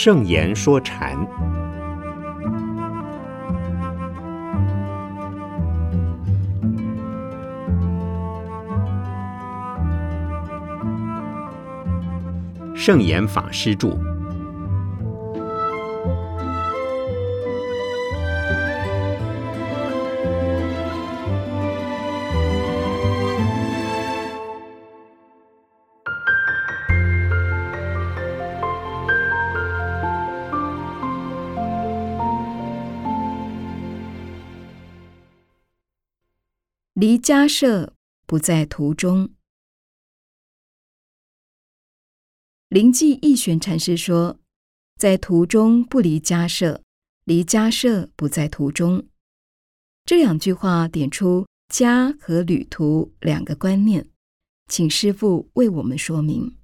圣言说禅，圣严法师著。家舍不在途中。灵济义玄禅师说：“在途中不离家舍，离家舍不在途中。”这两句话点出家和旅途两个观念，请师父为我们说明。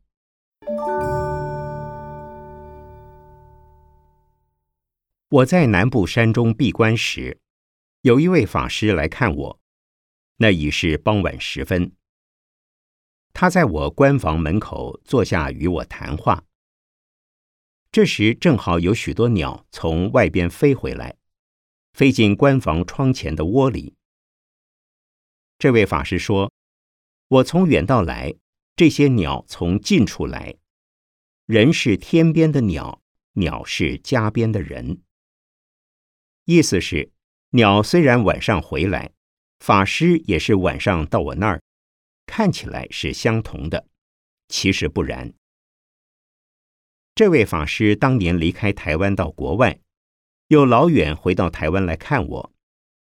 我在南部山中闭关时，有一位法师来看我。那已是傍晚时分，他在我关房门口坐下与我谈话。这时正好有许多鸟从外边飞回来，飞进关房窗前的窝里。这位法师说：“我从远道来，这些鸟从近处来。人是天边的鸟，鸟是家边的人。意思是，鸟虽然晚上回来。”法师也是晚上到我那儿，看起来是相同的，其实不然。这位法师当年离开台湾到国外，又老远回到台湾来看我，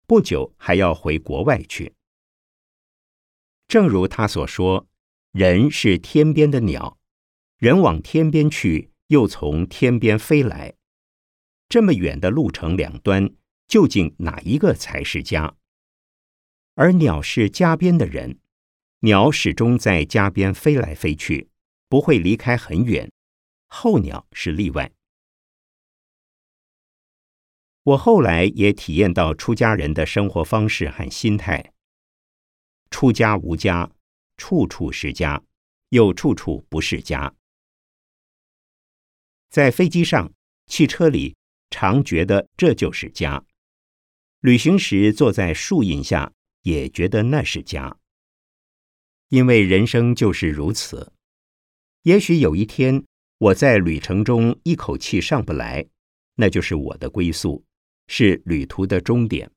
不久还要回国外去。正如他所说，人是天边的鸟，人往天边去，又从天边飞来，这么远的路程两端，究竟哪一个才是家？而鸟是家边的人，鸟始终在家边飞来飞去，不会离开很远。候鸟是例外。我后来也体验到出家人的生活方式和心态：出家无家，处处是家，又处处不是家。在飞机上、汽车里，常觉得这就是家；旅行时坐在树荫下。也觉得那是家，因为人生就是如此。也许有一天，我在旅程中一口气上不来，那就是我的归宿，是旅途的终点。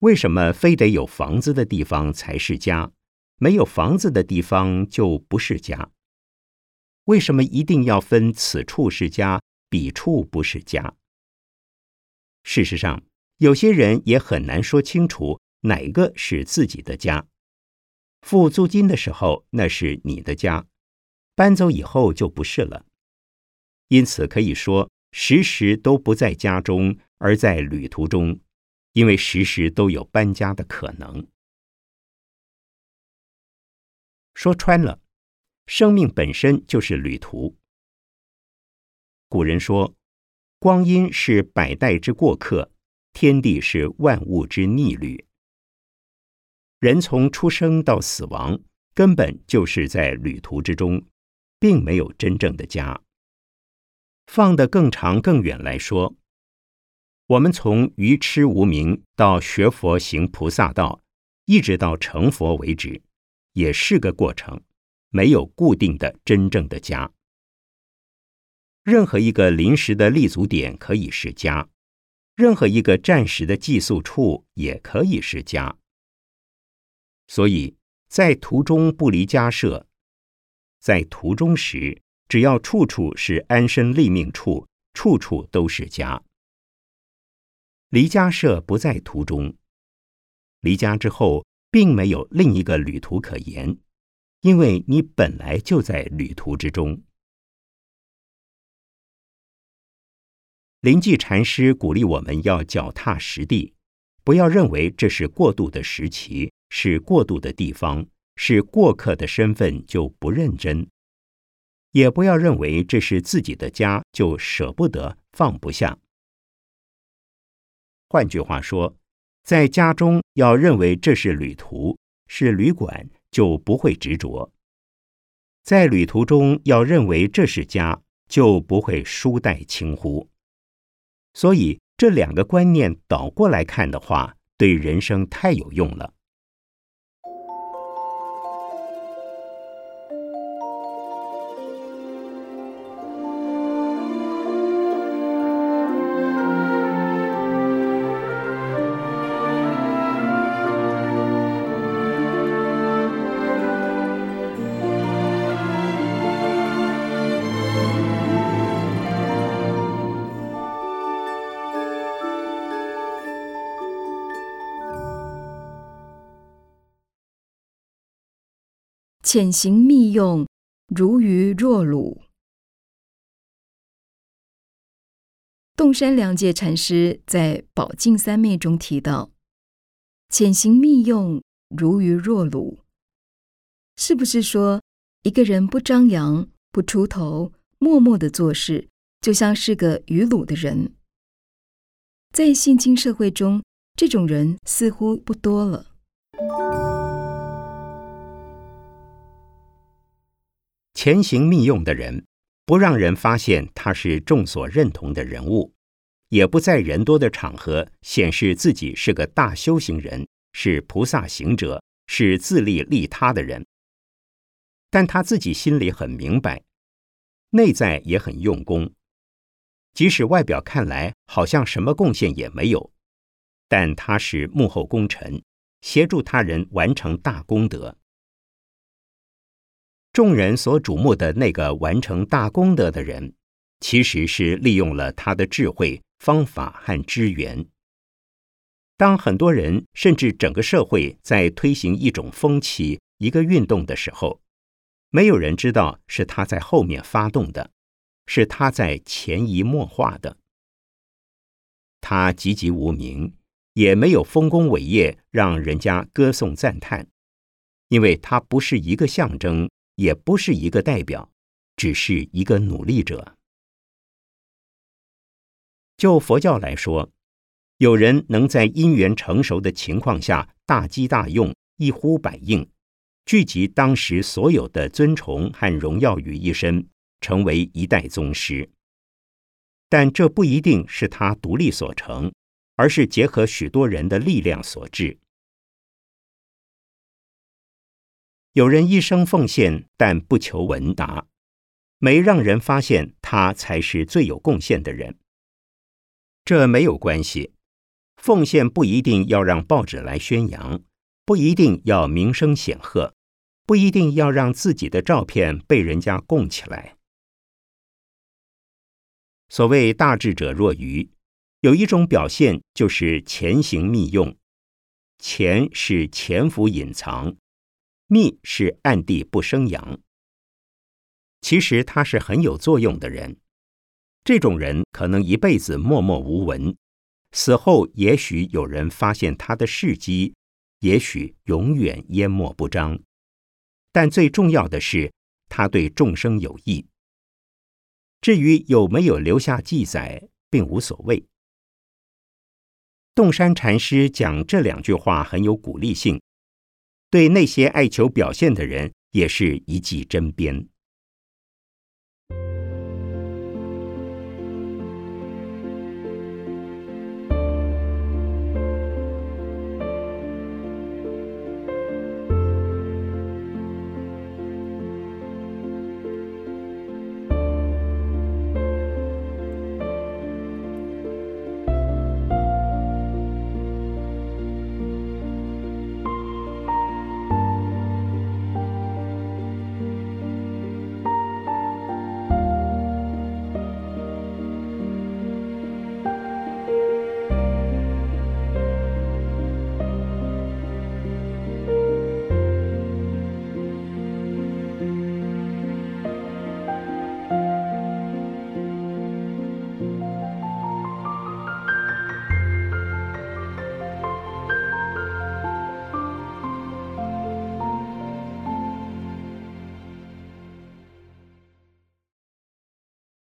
为什么非得有房子的地方才是家，没有房子的地方就不是家？为什么一定要分此处是家，彼处不是家？事实上。有些人也很难说清楚哪个是自己的家。付租金的时候，那是你的家；搬走以后就不是了。因此可以说，时时都不在家中，而在旅途中，因为时时都有搬家的可能。说穿了，生命本身就是旅途。古人说：“光阴是百代之过客。”天地是万物之逆旅，人从出生到死亡，根本就是在旅途之中，并没有真正的家。放得更长更远来说，我们从愚痴无明到学佛行菩萨道，一直到成佛为止，也是个过程，没有固定的真正的家。任何一个临时的立足点可以是家。任何一个暂时的寄宿处也可以是家，所以在途中不离家舍，在途中时，只要处处是安身立命处，处处都是家。离家舍不在途中，离家之后，并没有另一个旅途可言，因为你本来就在旅途之中。灵济禅师鼓励我们要脚踏实地，不要认为这是过渡的时期，是过渡的地方，是过客的身份就不认真；也不要认为这是自己的家就舍不得放不下。换句话说，在家中要认为这是旅途，是旅馆，就不会执着；在旅途中要认为这是家，就不会疏带轻忽。所以这两个观念倒过来看的话，对人生太有用了。潜行密用，如鱼若卤。洞山良介禅师在《宝镜三昧》中提到：“潜行密用，如鱼若卤。”是不是说一个人不张扬、不出头、默默的做事，就像是个鱼卤的人？在现今社会中，这种人似乎不多了。潜行密用的人，不让人发现他是众所认同的人物，也不在人多的场合显示自己是个大修行人，是菩萨行者，是自利利他的人。但他自己心里很明白，内在也很用功，即使外表看来好像什么贡献也没有，但他是幕后功臣，协助他人完成大功德。众人所瞩目的那个完成大功德的人，其实是利用了他的智慧、方法和资源。当很多人甚至整个社会在推行一种风气、一个运动的时候，没有人知道是他在后面发动的，是他在潜移默化的。他籍籍无名，也没有丰功伟业让人家歌颂赞叹，因为他不是一个象征。也不是一个代表，只是一个努力者。就佛教来说，有人能在因缘成熟的情况下大机大用，一呼百应，聚集当时所有的尊崇和荣耀于一身，成为一代宗师。但这不一定是他独立所成，而是结合许多人的力量所致。有人一生奉献，但不求闻达，没让人发现他才是最有贡献的人。这没有关系，奉献不一定要让报纸来宣扬，不一定要名声显赫，不一定要让自己的照片被人家供起来。所谓大智者若愚，有一种表现就是潜行密用，潜是潜伏隐藏。密是暗地不生阳，其实他是很有作用的人。这种人可能一辈子默默无闻，死后也许有人发现他的事迹，也许永远淹没不彰。但最重要的是，他对众生有益。至于有没有留下记载，并无所谓。洞山禅师讲这两句话很有鼓励性。对那些爱求表现的人，也是一记针砭。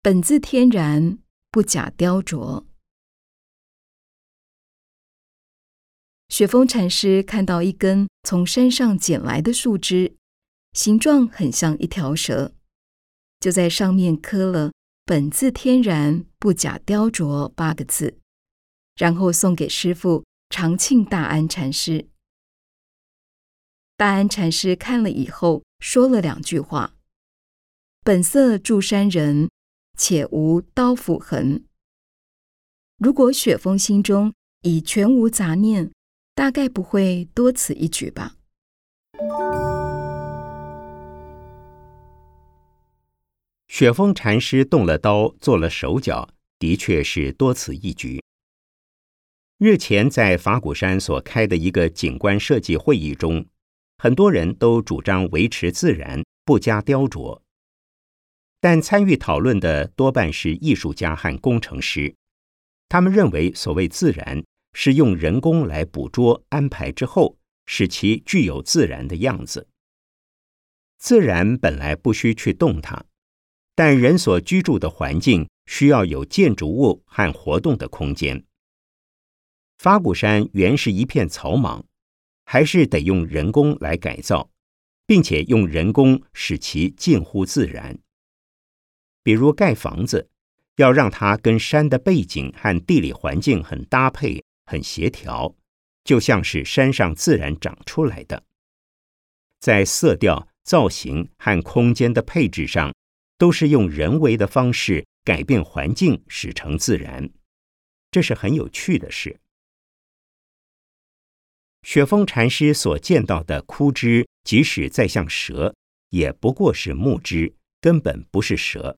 本自天然，不假雕琢。雪峰禅师看到一根从山上捡来的树枝，形状很像一条蛇，就在上面刻了本自天然，不假雕琢”八个字，然后送给师父长庆大安禅师。大安禅师看了以后，说了两句话：“本色住山人，且无刀斧痕。”如果雪峰心中已全无杂念，大概不会多此一举吧。雪峰禅师动了刀，做了手脚，的确是多此一举。日前在法鼓山所开的一个景观设计会议中。很多人都主张维持自然，不加雕琢，但参与讨论的多半是艺术家和工程师。他们认为，所谓自然是用人工来捕捉、安排之后，使其具有自然的样子。自然本来不需去动它，但人所居住的环境需要有建筑物和活动的空间。法鼓山原是一片草莽。还是得用人工来改造，并且用人工使其近乎自然。比如盖房子，要让它跟山的背景和地理环境很搭配、很协调，就像是山上自然长出来的。在色调、造型和空间的配置上，都是用人为的方式改变环境，使成自然。这是很有趣的事。雪峰禅师所见到的枯枝，即使再像蛇，也不过是木枝，根本不是蛇。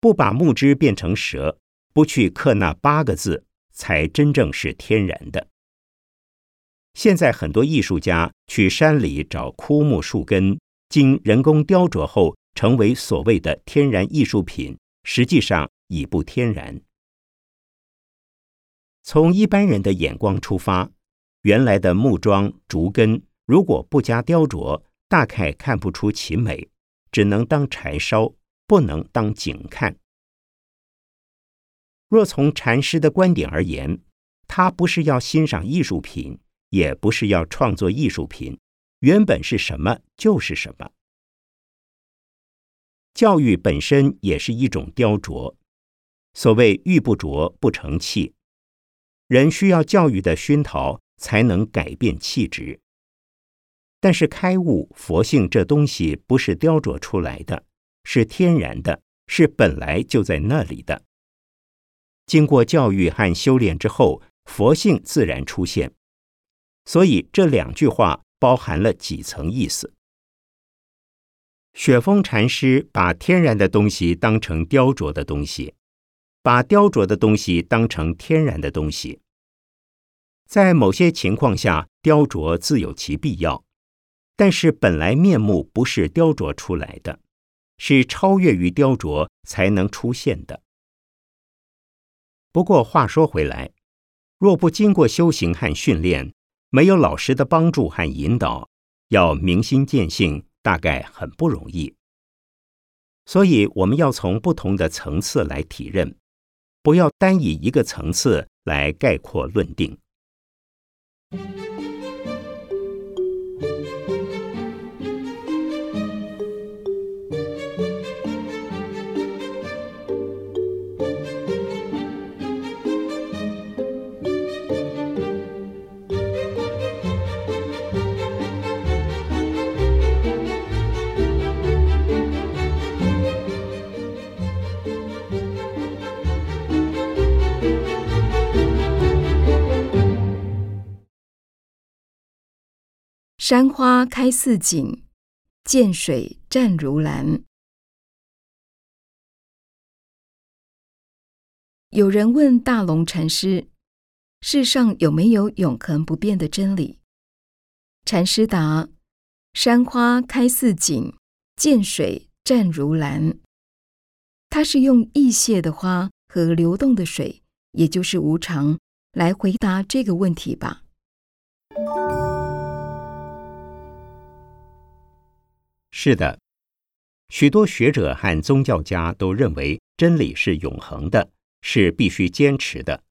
不把木枝变成蛇，不去刻那八个字，才真正是天然的。现在很多艺术家去山里找枯木树根，经人工雕琢后成为所谓的天然艺术品，实际上已不天然。从一般人的眼光出发。原来的木桩、竹根，如果不加雕琢，大概看不出其美，只能当柴烧，不能当景看。若从禅师的观点而言，他不是要欣赏艺术品，也不是要创作艺术品，原本是什么就是什么。教育本身也是一种雕琢，所谓玉不琢不成器，人需要教育的熏陶。才能改变气质。但是开悟佛性这东西不是雕琢出来的，是天然的，是本来就在那里的。经过教育和修炼之后，佛性自然出现。所以这两句话包含了几层意思。雪峰禅师把天然的东西当成雕琢的东西，把雕琢的东西当成天然的东西。在某些情况下，雕琢自有其必要，但是本来面目不是雕琢出来的，是超越于雕琢才能出现的。不过话说回来，若不经过修行和训练，没有老师的帮助和引导，要明心见性，大概很不容易。所以我们要从不同的层次来体认，不要单以一个层次来概括论定。山花开似锦，涧水湛如蓝。有人问大龙禅师：“世上有没有永恒不变的真理？”禅师答：“山花开似锦，涧水湛如蓝。”他是用易谢的花和流动的水，也就是无常，来回答这个问题吧。是的，许多学者和宗教家都认为真理是永恒的，是必须坚持的。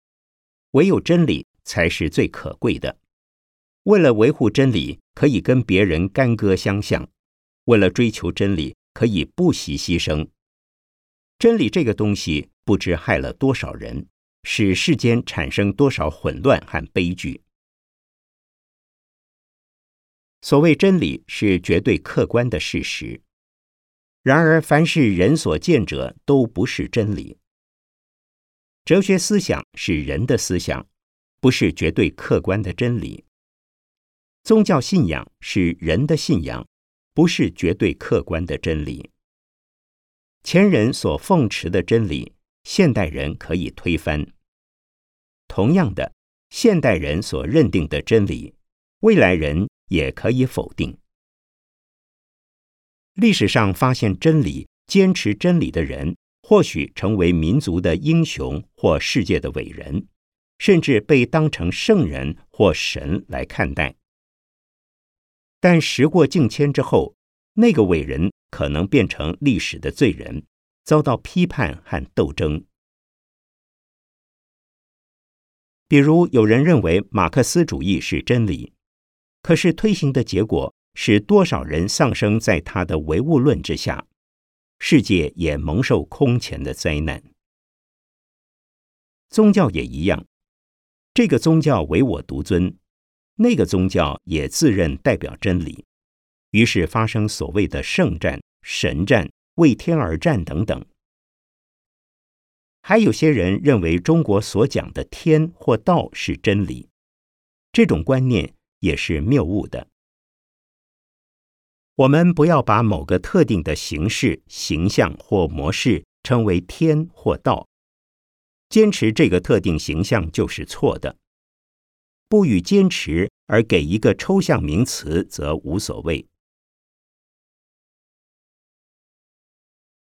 唯有真理才是最可贵的。为了维护真理，可以跟别人干戈相向；为了追求真理，可以不惜牺牲。真理这个东西不知害了多少人，使世间产生多少混乱和悲剧。所谓真理是绝对客观的事实，然而凡是人所见者都不是真理。哲学思想是人的思想，不是绝对客观的真理。宗教信仰是人的信仰，不是绝对客观的真理。前人所奉持的真理，现代人可以推翻；同样的，现代人所认定的真理，未来人也可以否定。历史上发现真理、坚持真理的人，或许成为民族的英雄或世界的伟人，甚至被当成圣人或神来看待。但时过境迁之后，那个伟人可能变成历史的罪人，遭到批判和斗争。比如，有人认为马克思主义是真理，可是推行的结果使多少人丧生在他的唯物论之下，世界也蒙受空前的灾难。宗教也一样，这个宗教唯我独尊。那个宗教也自认代表真理，于是发生所谓的圣战、神战、为天而战等等。还有些人认为中国所讲的天或道是真理，这种观念也是谬误的。我们不要把某个特定的形式、形象或模式称为天或道，坚持这个特定形象就是错的。不予坚持而给一个抽象名词，则无所谓。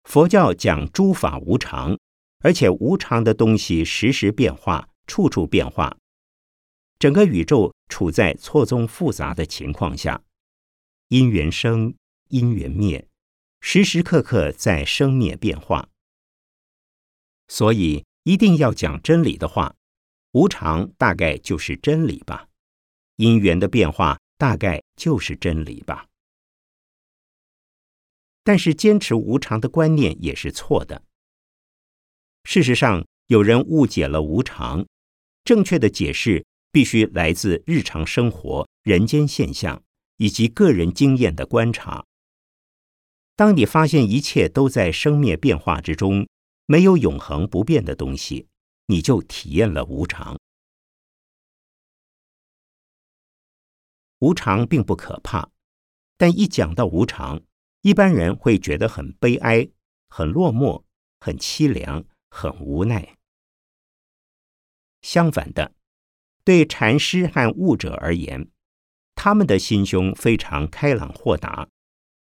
佛教讲诸法无常，而且无常的东西时时变化，处处变化。整个宇宙处在错综复杂的情况下，因缘生，因缘灭，时时刻刻在生灭变化。所以，一定要讲真理的话。无常大概就是真理吧，因缘的变化大概就是真理吧。但是坚持无常的观念也是错的。事实上，有人误解了无常，正确的解释必须来自日常生活、人间现象以及个人经验的观察。当你发现一切都在生灭变化之中，没有永恒不变的东西。你就体验了无常。无常并不可怕，但一讲到无常，一般人会觉得很悲哀、很落寞、很凄凉、很无奈。相反的，对禅师和悟者而言，他们的心胸非常开朗豁达，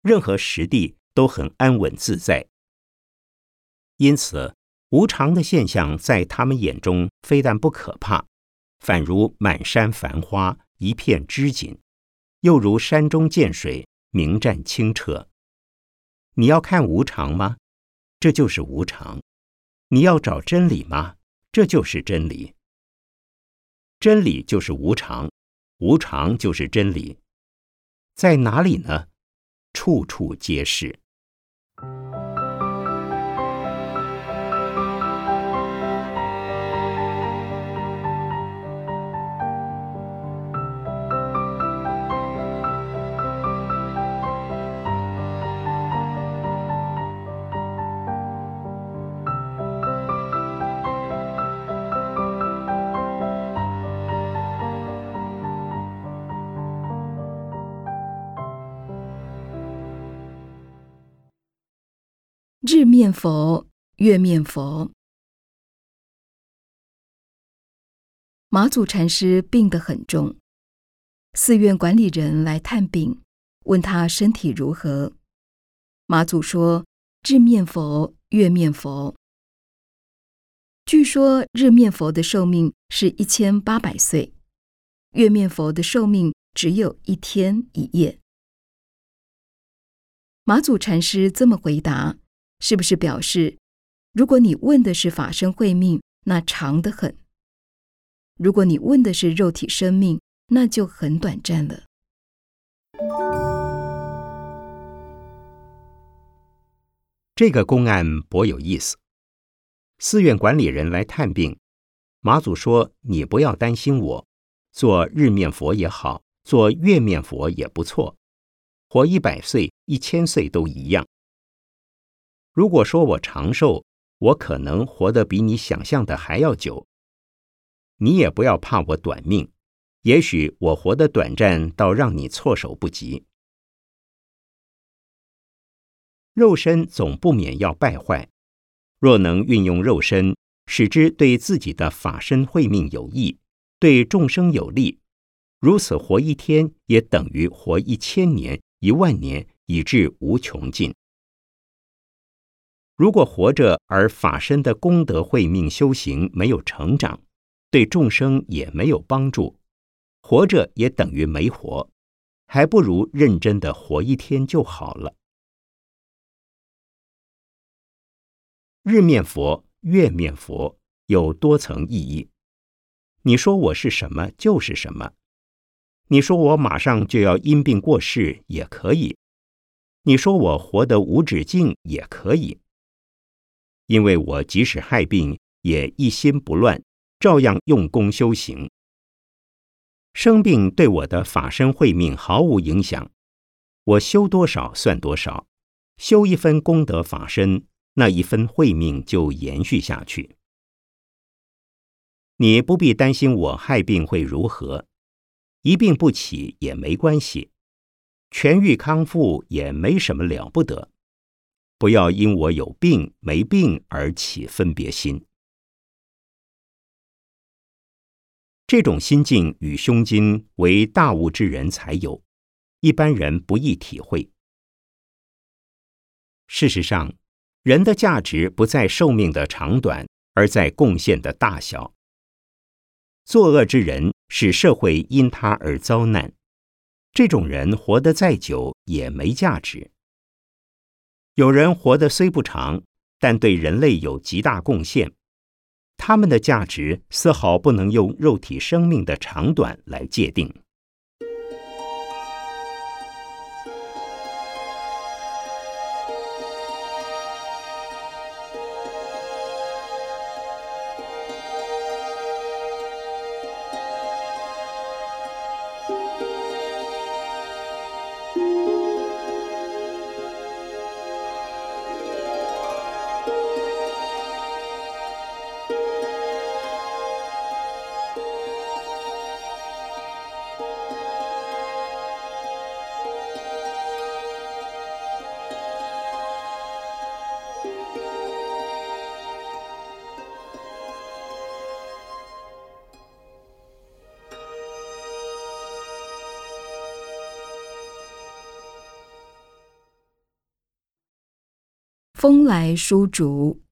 任何实地都很安稳自在。因此。无常的现象在他们眼中非但不可怕，反如满山繁花一片织锦，又如山中见水明湛清澈。你要看无常吗？这就是无常。你要找真理吗？这就是真理。真理就是无常，无常就是真理。在哪里呢？处处皆是。日面佛，月面佛。马祖禅师病得很重，寺院管理人来探病，问他身体如何。马祖说：“日面佛，月面佛。”据说日面佛的寿命是一千八百岁，月面佛的寿命只有一天一夜。马祖禅师这么回答。是不是表示，如果你问的是法身慧命，那长得很；如果你问的是肉体生命，那就很短暂了。这个公案颇有意思。寺院管理人来探病，马祖说：“你不要担心我，做日面佛也好，做月面佛也不错，活一百岁、一千岁都一样。如果说我长寿，我可能活得比你想象的还要久。你也不要怕我短命，也许我活得短暂到让你措手不及。肉身总不免要败坏，若能运用肉身，使之对自己的法身慧命有益，对众生有利，如此活一天，也等于活一千年、一万年，以至无穷尽。如果活着而法身的功德慧命修行没有成长，对众生也没有帮助，活着也等于没活，还不如认真的活一天就好了。日面佛、月面佛有多层意义。你说我是什么就是什么，你说我马上就要因病过世也可以，你说我活得无止境也可以。因为我即使害病，也一心不乱，照样用功修行。生病对我的法身慧命毫无影响，我修多少算多少，修一分功德法身，那一分慧命就延续下去。你不必担心我害病会如何，一病不起也没关系，痊愈康复也没什么了不得。不要因我有病没病而起分别心，这种心境与胸襟，为大悟之人才有，一般人不易体会。事实上，人的价值不在寿命的长短，而在贡献的大小。作恶之人使社会因他而遭难，这种人活得再久也没价值。有人活得虽不长，但对人类有极大贡献，他们的价值丝毫不能用肉体生命的长短来界定。风来书竹。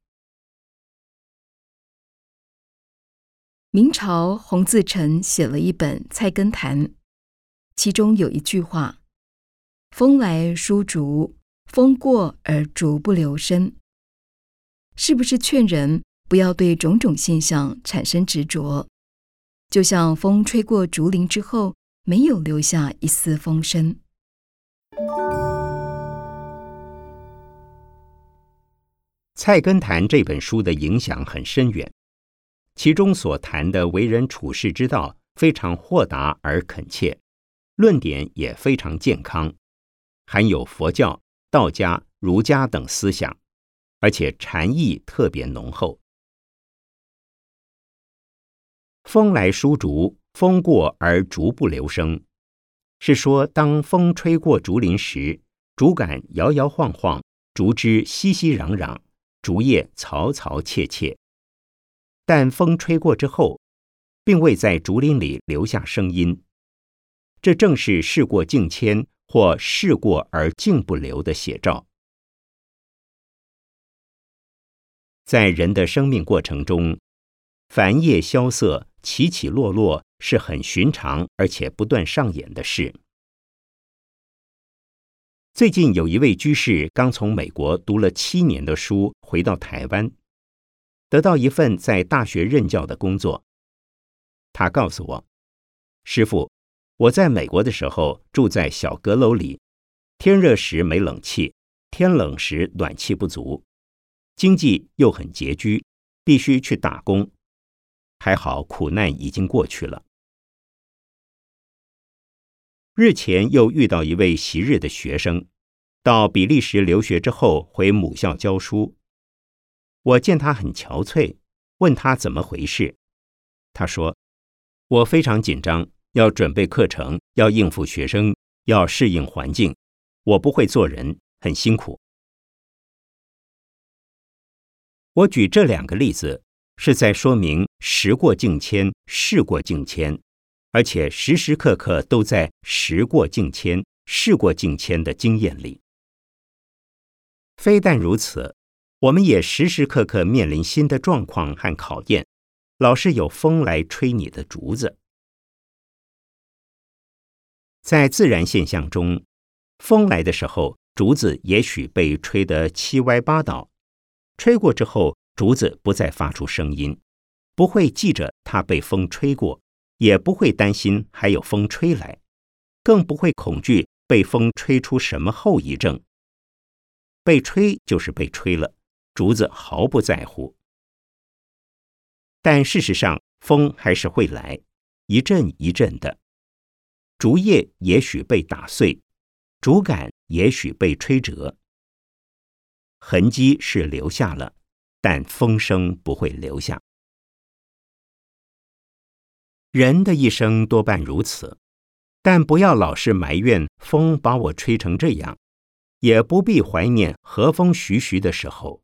明朝洪自成写了一本《菜根谭》，其中有一句话：“风来书竹，风过而竹不留声。”是不是劝人不要对种种现象产生执着？就像风吹过竹林之后，没有留下一丝风声。《菜根谭》这本书的影响很深远，其中所谈的为人处世之道非常豁达而恳切，论点也非常健康，含有佛教、道家、儒家等思想，而且禅意特别浓厚。风来疏竹，风过而竹不留声，是说当风吹过竹林时，竹竿摇摇晃晃，竹枝熙熙攘攘。竹叶嘈嘈切切，但风吹过之后，并未在竹林里留下声音。这正是事过境迁或事过而境不留的写照。在人的生命过程中，繁叶萧瑟、起起落落是很寻常而且不断上演的事。最近有一位居士刚从美国读了七年的书，回到台湾，得到一份在大学任教的工作。他告诉我：“师傅，我在美国的时候住在小阁楼里，天热时没冷气，天冷时暖气不足，经济又很拮据，必须去打工。还好苦难已经过去了。日前又遇到一位昔日的学生，到比利时留学之后回母校教书。我见他很憔悴，问他怎么回事。他说：“我非常紧张，要准备课程，要应付学生，要适应环境，我不会做人，很辛苦。”我举这两个例子，是在说明时过境迁，事过境迁。而且时时刻刻都在时过境迁、事过境迁的经验里。非但如此，我们也时时刻刻面临新的状况和考验，老是有风来吹你的竹子。在自然现象中，风来的时候，竹子也许被吹得七歪八倒；吹过之后，竹子不再发出声音，不会记着它被风吹过。也不会担心还有风吹来，更不会恐惧被风吹出什么后遗症。被吹就是被吹了，竹子毫不在乎。但事实上，风还是会来，一阵一阵的。竹叶也许被打碎，竹竿也许被吹折，痕迹是留下了，但风声不会留下。人的一生多半如此，但不要老是埋怨风把我吹成这样，也不必怀念和风徐徐的时候，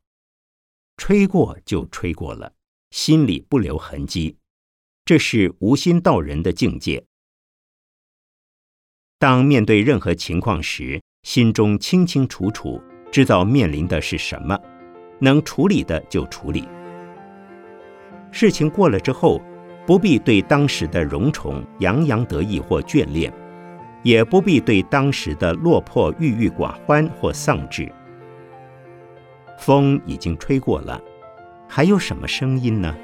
吹过就吹过了，心里不留痕迹，这是无心道人的境界。当面对任何情况时，心中清清楚楚，知道面临的是什么，能处理的就处理。事情过了之后。不必对当时的荣宠洋洋得意或眷恋，也不必对当时的落魄郁郁寡欢或丧志。风已经吹过了，还有什么声音呢？